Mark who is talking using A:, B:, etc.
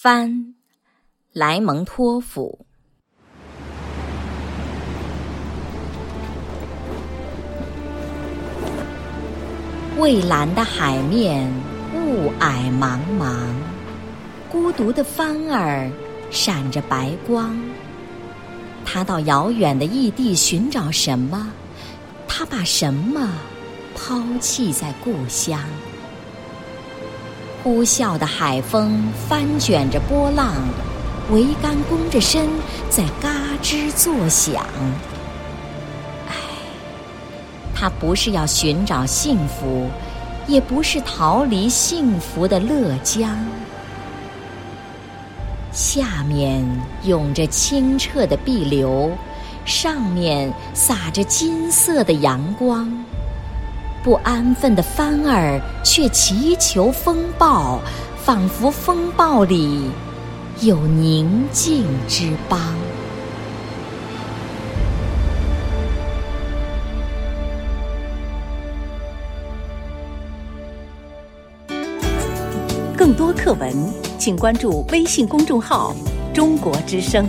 A: 帆，莱蒙托夫。蔚蓝的海面，雾霭茫茫，孤独的帆儿闪着白光。他到遥远的异地寻找什么？他把什么抛弃在故乡？呼啸的海风翻卷着波浪，桅杆弓着身，在嘎吱作响。唉，他不是要寻找幸福，也不是逃离幸福的乐江。下面涌着清澈的碧流，上面洒着金色的阳光。不安分的帆儿却祈求风暴，仿佛风暴里有宁静之邦。
B: 更多课文，请关注微信公众号“中国之声”。